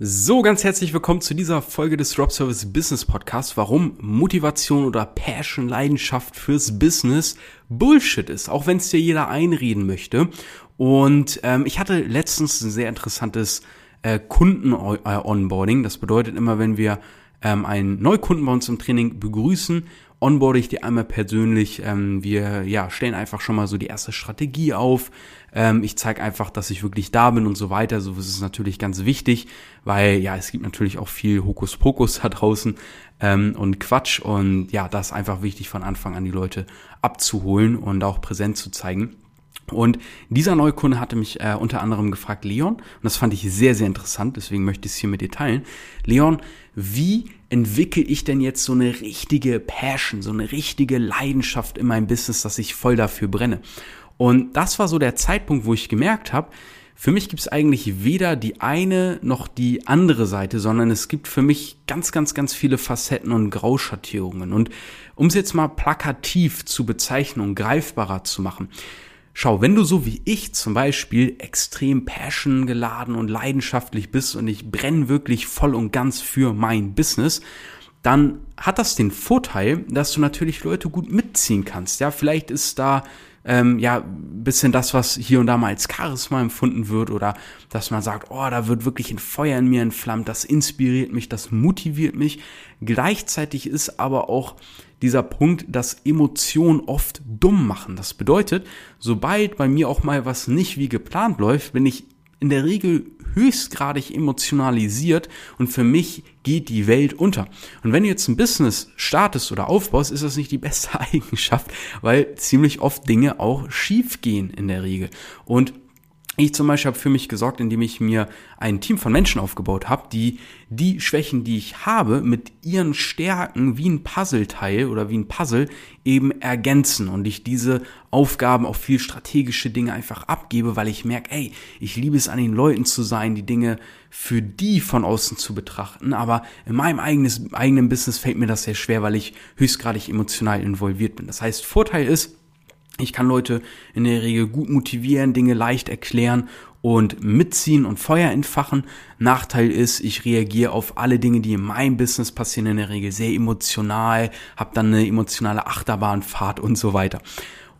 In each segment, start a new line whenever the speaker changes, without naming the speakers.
So, ganz herzlich willkommen zu dieser Folge des Drop Service Business Podcast. Warum Motivation oder Passion, Leidenschaft fürs Business Bullshit ist, auch wenn es dir jeder einreden möchte. Und ähm, ich hatte letztens ein sehr interessantes äh, Kunden-Onboarding. Das bedeutet immer, wenn wir ähm, einen Neukunden bei uns im Training begrüßen, onboarde ich die einmal persönlich. Ähm, wir ja, stellen einfach schon mal so die erste Strategie auf. Ähm, ich zeige einfach, dass ich wirklich da bin und so weiter. So ist es natürlich ganz wichtig, weil ja, es gibt natürlich auch viel Hokuspokus da draußen ähm, und Quatsch. Und ja, das ist einfach wichtig von Anfang an die Leute abzuholen und auch präsent zu zeigen. Und dieser Neukunde hatte mich äh, unter anderem gefragt, Leon, und das fand ich sehr, sehr interessant, deswegen möchte ich es hier mit dir teilen. Leon, wie entwickle ich denn jetzt so eine richtige Passion, so eine richtige Leidenschaft in meinem Business, dass ich voll dafür brenne? Und das war so der Zeitpunkt, wo ich gemerkt habe, für mich gibt es eigentlich weder die eine noch die andere Seite, sondern es gibt für mich ganz, ganz, ganz viele Facetten und Grauschattierungen. Und um es jetzt mal plakativ zu bezeichnen und greifbarer zu machen, Schau, wenn du so wie ich zum Beispiel extrem passion geladen und leidenschaftlich bist und ich brenne wirklich voll und ganz für mein Business, dann hat das den Vorteil, dass du natürlich Leute gut mitziehen kannst. Ja, vielleicht ist da ähm, ja bisschen das, was hier und da mal als Charisma empfunden wird oder dass man sagt, oh, da wird wirklich ein Feuer in mir entflammt, das inspiriert mich, das motiviert mich. Gleichzeitig ist aber auch dieser Punkt, dass Emotionen oft dumm machen. Das bedeutet, sobald bei mir auch mal was nicht wie geplant läuft, bin ich in der Regel höchstgradig emotionalisiert und für mich geht die Welt unter. Und wenn du jetzt ein Business startest oder aufbaust, ist das nicht die beste Eigenschaft, weil ziemlich oft Dinge auch schief gehen in der Regel. Und ich zum Beispiel habe für mich gesorgt, indem ich mir ein Team von Menschen aufgebaut habe, die die Schwächen, die ich habe, mit ihren Stärken wie ein Puzzleteil oder wie ein Puzzle eben ergänzen und ich diese Aufgaben auf viel strategische Dinge einfach abgebe, weil ich merke, ey, ich liebe es an den Leuten zu sein, die Dinge für die von außen zu betrachten, aber in meinem eigenes, eigenen Business fällt mir das sehr schwer, weil ich höchstgradig emotional involviert bin. Das heißt, Vorteil ist, ich kann Leute in der Regel gut motivieren, Dinge leicht erklären und mitziehen und Feuer entfachen. Nachteil ist, ich reagiere auf alle Dinge, die in meinem Business passieren, in der Regel sehr emotional, habe dann eine emotionale Achterbahnfahrt und so weiter.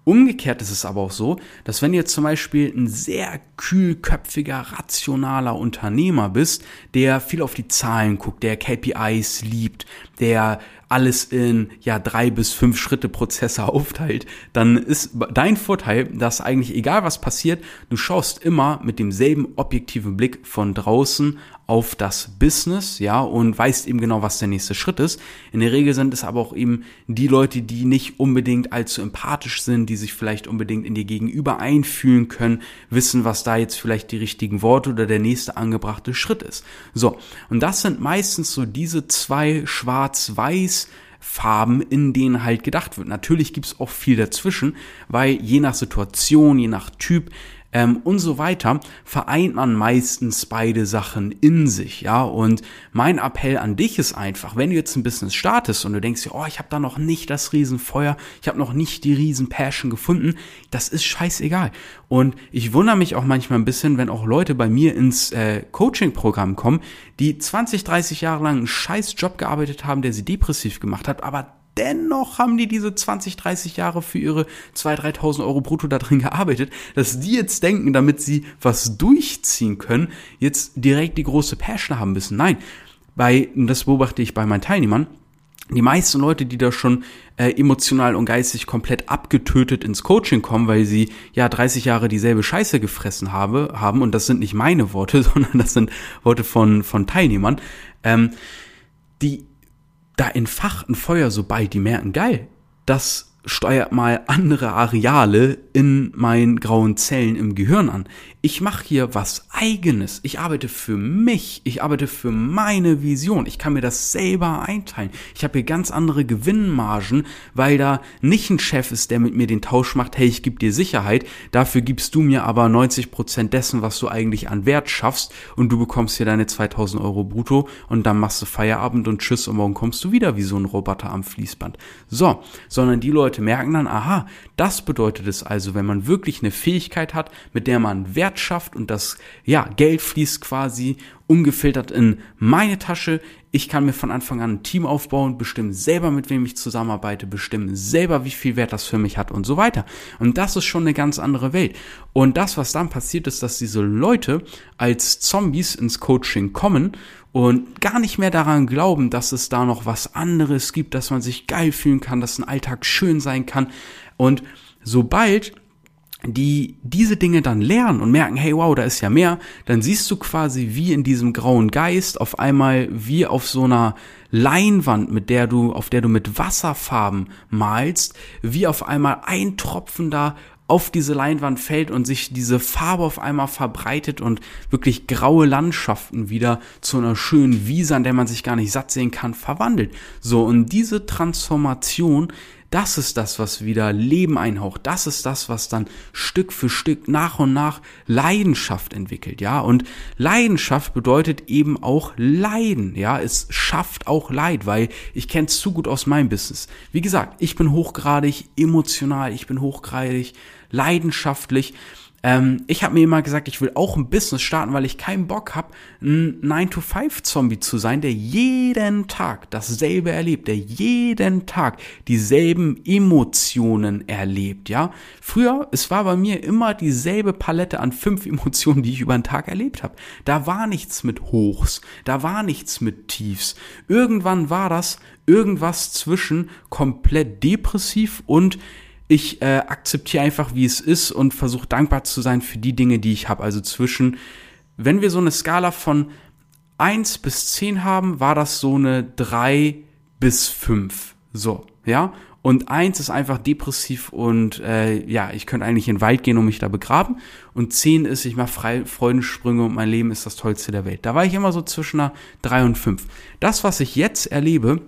Umgekehrt ist es aber auch so, dass wenn du jetzt zum Beispiel ein sehr kühlköpfiger, rationaler Unternehmer bist, der viel auf die Zahlen guckt, der KPIs liebt, der alles in ja drei bis fünf Schritte Prozesse aufteilt, dann ist dein Vorteil, dass eigentlich egal was passiert, du schaust immer mit demselben objektiven Blick von draußen auf das Business, ja, und weißt eben genau, was der nächste Schritt ist. In der Regel sind es aber auch eben die Leute, die nicht unbedingt allzu empathisch sind, die sich vielleicht unbedingt in dir gegenüber einfühlen können, wissen, was da jetzt vielleicht die richtigen Worte oder der nächste angebrachte Schritt ist. So. Und das sind meistens so diese zwei schwarz-weiß Farben, in denen halt gedacht wird. Natürlich gibt's auch viel dazwischen, weil je nach Situation, je nach Typ ähm, und so weiter, vereint man meistens beide Sachen in sich, ja. Und mein Appell an dich ist einfach, wenn du jetzt ein Business startest und du denkst oh, ich habe da noch nicht das Riesenfeuer, ich habe noch nicht die Riesenpassion gefunden, das ist scheißegal. Und ich wundere mich auch manchmal ein bisschen, wenn auch Leute bei mir ins äh, Coaching-Programm kommen, die 20, 30 Jahre lang einen scheiß Job gearbeitet haben, der sie depressiv gemacht hat, aber dennoch haben die diese 20, 30 Jahre für ihre 2.000, 3.000 Euro brutto da drin gearbeitet, dass die jetzt denken, damit sie was durchziehen können, jetzt direkt die große Passion haben müssen. Nein, bei, das beobachte ich bei meinen Teilnehmern, die meisten Leute, die da schon äh, emotional und geistig komplett abgetötet ins Coaching kommen, weil sie ja 30 Jahre dieselbe Scheiße gefressen habe, haben, und das sind nicht meine Worte, sondern das sind Worte von, von Teilnehmern, ähm, die da entfacht ein Feuer, sobald die merken, geil, das steuert mal andere Areale in meinen grauen Zellen im Gehirn an. Ich mache hier was eigenes. Ich arbeite für mich. Ich arbeite für meine Vision. Ich kann mir das selber einteilen. Ich habe hier ganz andere Gewinnmargen, weil da nicht ein Chef ist, der mit mir den Tausch macht, hey, ich gebe dir Sicherheit, dafür gibst du mir aber 90 Prozent dessen, was du eigentlich an Wert schaffst und du bekommst hier deine 2000 Euro brutto und dann machst du Feierabend und tschüss und morgen kommst du wieder wie so ein Roboter am Fließband. So, sondern die Leute merken dann, aha, das bedeutet es also, wenn man wirklich eine Fähigkeit hat, mit der man Wert schafft und das, ja, Geld fließt quasi ungefiltert in meine Tasche. Ich kann mir von Anfang an ein Team aufbauen, bestimmen selber, mit wem ich zusammenarbeite, bestimmen selber, wie viel Wert das für mich hat und so weiter. Und das ist schon eine ganz andere Welt. Und das, was dann passiert, ist, dass diese Leute als Zombies ins Coaching kommen und gar nicht mehr daran glauben, dass es da noch was anderes gibt, dass man sich geil fühlen kann, dass ein Alltag schön sein kann. Und sobald die diese Dinge dann lernen und merken, hey, wow, da ist ja mehr, dann siehst du quasi wie in diesem grauen Geist auf einmal wie auf so einer Leinwand, mit der du, auf der du mit Wasserfarben malst, wie auf einmal ein Tropfen da auf diese Leinwand fällt und sich diese Farbe auf einmal verbreitet und wirklich graue Landschaften wieder zu einer schönen Wiese, an der man sich gar nicht satt sehen kann, verwandelt. So, und diese Transformation das ist das, was wieder Leben einhaucht. Das ist das, was dann Stück für Stück nach und nach Leidenschaft entwickelt, ja. Und Leidenschaft bedeutet eben auch Leiden, ja. Es schafft auch Leid, weil ich kenne es zu gut aus meinem Business. Wie gesagt, ich bin hochgradig emotional, ich bin hochgradig leidenschaftlich ähm, ich habe mir immer gesagt, ich will auch ein Business starten, weil ich keinen Bock habe, ein 9-to-5-Zombie zu sein, der jeden Tag dasselbe erlebt, der jeden Tag dieselben Emotionen erlebt, ja. Früher, es war bei mir immer dieselbe Palette an fünf Emotionen, die ich über den Tag erlebt habe. Da war nichts mit Hochs, da war nichts mit Tiefs. Irgendwann war das irgendwas zwischen komplett depressiv und ich äh, akzeptiere einfach, wie es ist und versuche dankbar zu sein für die Dinge, die ich habe. Also zwischen, wenn wir so eine Skala von 1 bis 10 haben, war das so eine 3 bis 5. So, ja. Und 1 ist einfach depressiv und äh, ja, ich könnte eigentlich in den Wald gehen und mich da begraben. Und 10 ist, ich mache Freudensprünge und mein Leben ist das Tollste der Welt. Da war ich immer so zwischen einer 3 und 5. Das, was ich jetzt erlebe,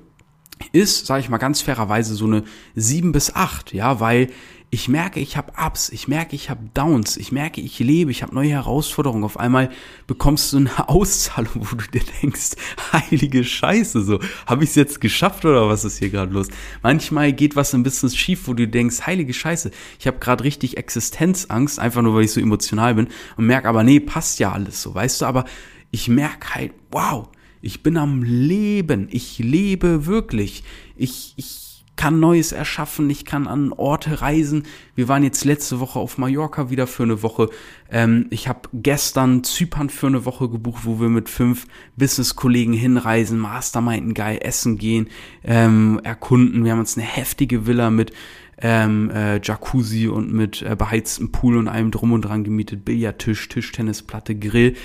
ist, sage ich mal ganz fairerweise, so eine 7 bis 8, ja, weil ich merke, ich habe Ups, ich merke, ich habe Downs, ich merke, ich lebe, ich habe neue Herausforderungen. Auf einmal bekommst du eine Auszahlung, wo du dir denkst, heilige Scheiße, so, habe ich es jetzt geschafft oder was ist hier gerade los? Manchmal geht was ein bisschen schief, wo du denkst, heilige Scheiße, ich habe gerade richtig Existenzangst, einfach nur weil ich so emotional bin und merke aber, nee, passt ja alles so, weißt du, aber ich merke halt, wow, ich bin am Leben. Ich lebe wirklich. Ich, ich kann Neues erschaffen. Ich kann an Orte reisen. Wir waren jetzt letzte Woche auf Mallorca wieder für eine Woche. Ähm, ich habe gestern Zypern für eine Woche gebucht, wo wir mit fünf Business-Kollegen hinreisen, Masterminden geil essen gehen, ähm, erkunden. Wir haben uns eine heftige Villa mit ähm, äh, Jacuzzi und mit äh, beheiztem Pool und allem drum und dran gemietet, Billardtisch, Tischtennisplatte, Grill.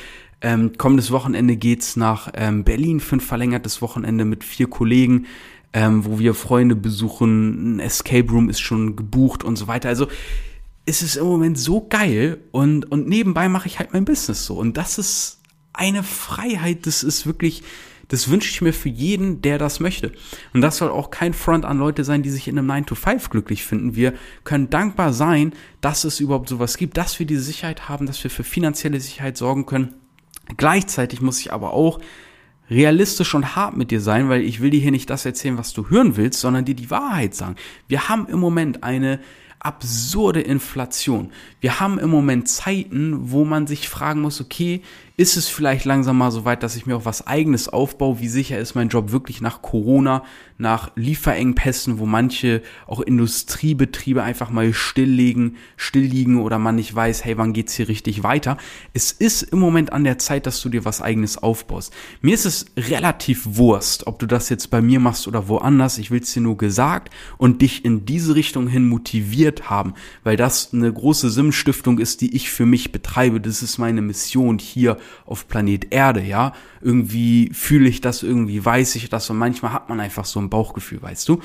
Ähm, kommendes Wochenende geht's nach ähm, Berlin für ein verlängertes Wochenende mit vier Kollegen, ähm, wo wir Freunde besuchen. Ein Escape Room ist schon gebucht und so weiter. Also es ist im Moment so geil und, und nebenbei mache ich halt mein Business so. Und das ist eine Freiheit, das ist wirklich, das wünsche ich mir für jeden, der das möchte. Und das soll auch kein Front an Leute sein, die sich in einem 9-to-5 glücklich finden. Wir können dankbar sein, dass es überhaupt sowas gibt, dass wir diese Sicherheit haben, dass wir für finanzielle Sicherheit sorgen können Gleichzeitig muss ich aber auch realistisch und hart mit dir sein, weil ich will dir hier nicht das erzählen, was du hören willst, sondern dir die Wahrheit sagen. Wir haben im Moment eine absurde Inflation. Wir haben im Moment Zeiten, wo man sich fragen muss, okay, ist es vielleicht langsam mal so weit, dass ich mir auch was eigenes aufbaue? Wie sicher ist mein Job wirklich nach Corona, nach Lieferengpässen, wo manche auch Industriebetriebe einfach mal stilllegen, stillliegen oder man nicht weiß, hey, wann geht's hier richtig weiter? Es ist im Moment an der Zeit, dass du dir was eigenes aufbaust. Mir ist es relativ Wurst, ob du das jetzt bei mir machst oder woanders. Ich will es dir nur gesagt und dich in diese Richtung hin motiviert haben, weil das eine große Sinnstiftung ist, die ich für mich betreibe. Das ist meine Mission hier auf Planet Erde, ja. Irgendwie fühle ich das, irgendwie weiß ich das und manchmal hat man einfach so ein Bauchgefühl, weißt du.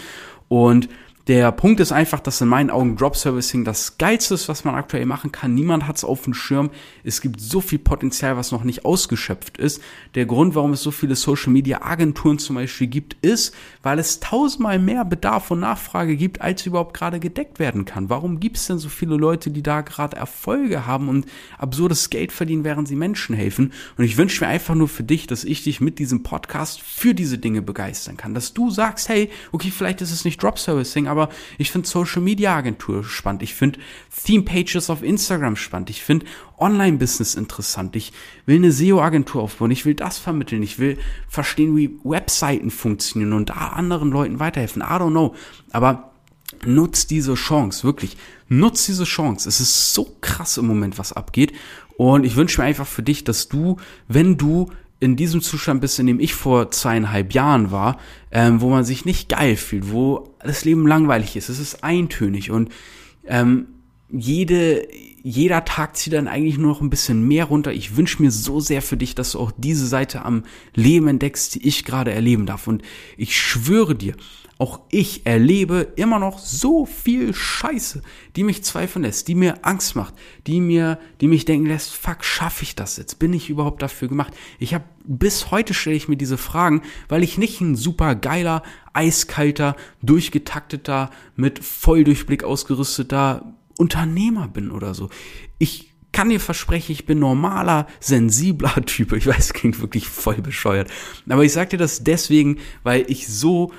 Und der Punkt ist einfach, dass in meinen Augen Drop Servicing das geilste ist, was man aktuell machen kann. Niemand hat es auf dem Schirm. Es gibt so viel Potenzial, was noch nicht ausgeschöpft ist. Der Grund, warum es so viele Social Media Agenturen zum Beispiel gibt, ist, weil es tausendmal mehr Bedarf und Nachfrage gibt, als überhaupt gerade gedeckt werden kann. Warum gibt es denn so viele Leute, die da gerade Erfolge haben und absurdes Geld verdienen, während sie Menschen helfen? Und ich wünsche mir einfach nur für dich, dass ich dich mit diesem Podcast für diese Dinge begeistern kann. Dass du sagst, hey, okay, vielleicht ist es nicht Drop Servicing, aber ich finde Social Media Agentur spannend. Ich finde Theme Pages auf Instagram spannend. Ich finde Online-Business interessant. Ich will eine SEO-Agentur aufbauen. Ich will das vermitteln. Ich will verstehen, wie Webseiten funktionieren und anderen Leuten weiterhelfen. I don't know. Aber nutz diese Chance, wirklich. Nutz diese Chance. Es ist so krass im Moment, was abgeht. Und ich wünsche mir einfach für dich, dass du, wenn du in diesem Zustand bist, in dem ich vor zweieinhalb Jahren war, ähm, wo man sich nicht geil fühlt, wo das Leben langweilig ist, es ist eintönig und ähm, jede, jeder Tag zieht dann eigentlich nur noch ein bisschen mehr runter. Ich wünsche mir so sehr für dich, dass du auch diese Seite am Leben entdeckst, die ich gerade erleben darf. Und ich schwöre dir, auch ich erlebe immer noch so viel Scheiße, die mich zweifeln lässt, die mir Angst macht, die mir, die mich denken lässt, fuck, schaffe ich das jetzt? Bin ich überhaupt dafür gemacht? Ich habe bis heute stelle ich mir diese Fragen, weil ich nicht ein super geiler, eiskalter, durchgetakteter, mit Volldurchblick ausgerüsteter Unternehmer bin oder so. Ich kann dir versprechen, ich bin normaler, sensibler Typ. Ich weiß, klingt wirklich voll bescheuert. Aber ich sag dir das deswegen, weil ich so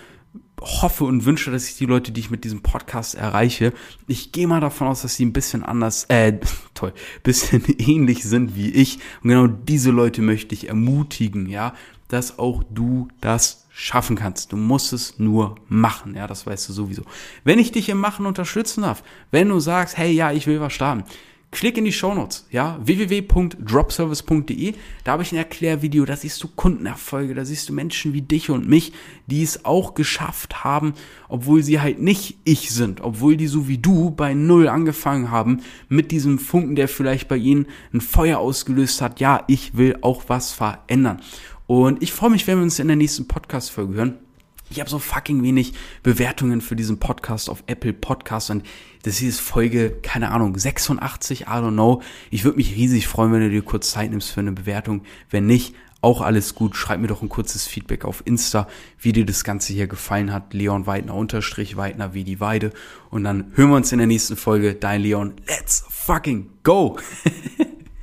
hoffe und wünsche, dass ich die Leute, die ich mit diesem Podcast erreiche, ich gehe mal davon aus, dass sie ein bisschen anders, äh, toll, bisschen ähnlich sind wie ich. Und genau diese Leute möchte ich ermutigen, ja, dass auch du das schaffen kannst. Du musst es nur machen, ja, das weißt du sowieso. Wenn ich dich im Machen unterstützen darf, wenn du sagst, hey, ja, ich will was starten, Klick in die Shownotes, ja, www.dropservice.de. Da habe ich ein Erklärvideo, da siehst du Kundenerfolge, da siehst du Menschen wie dich und mich, die es auch geschafft haben, obwohl sie halt nicht ich sind, obwohl die so wie du bei Null angefangen haben, mit diesem Funken, der vielleicht bei ihnen ein Feuer ausgelöst hat. Ja, ich will auch was verändern. Und ich freue mich, wenn wir uns in der nächsten Podcast-Folge hören. Ich habe so fucking wenig Bewertungen für diesen Podcast auf Apple Podcasts und das ist Folge, keine Ahnung, 86, I don't know. Ich würde mich riesig freuen, wenn du dir kurz Zeit nimmst für eine Bewertung. Wenn nicht, auch alles gut. Schreib mir doch ein kurzes Feedback auf Insta, wie dir das Ganze hier gefallen hat. Leon Weidner unterstrich Weidner wie die Weide. Und dann hören wir uns in der nächsten Folge. Dein Leon. Let's fucking go!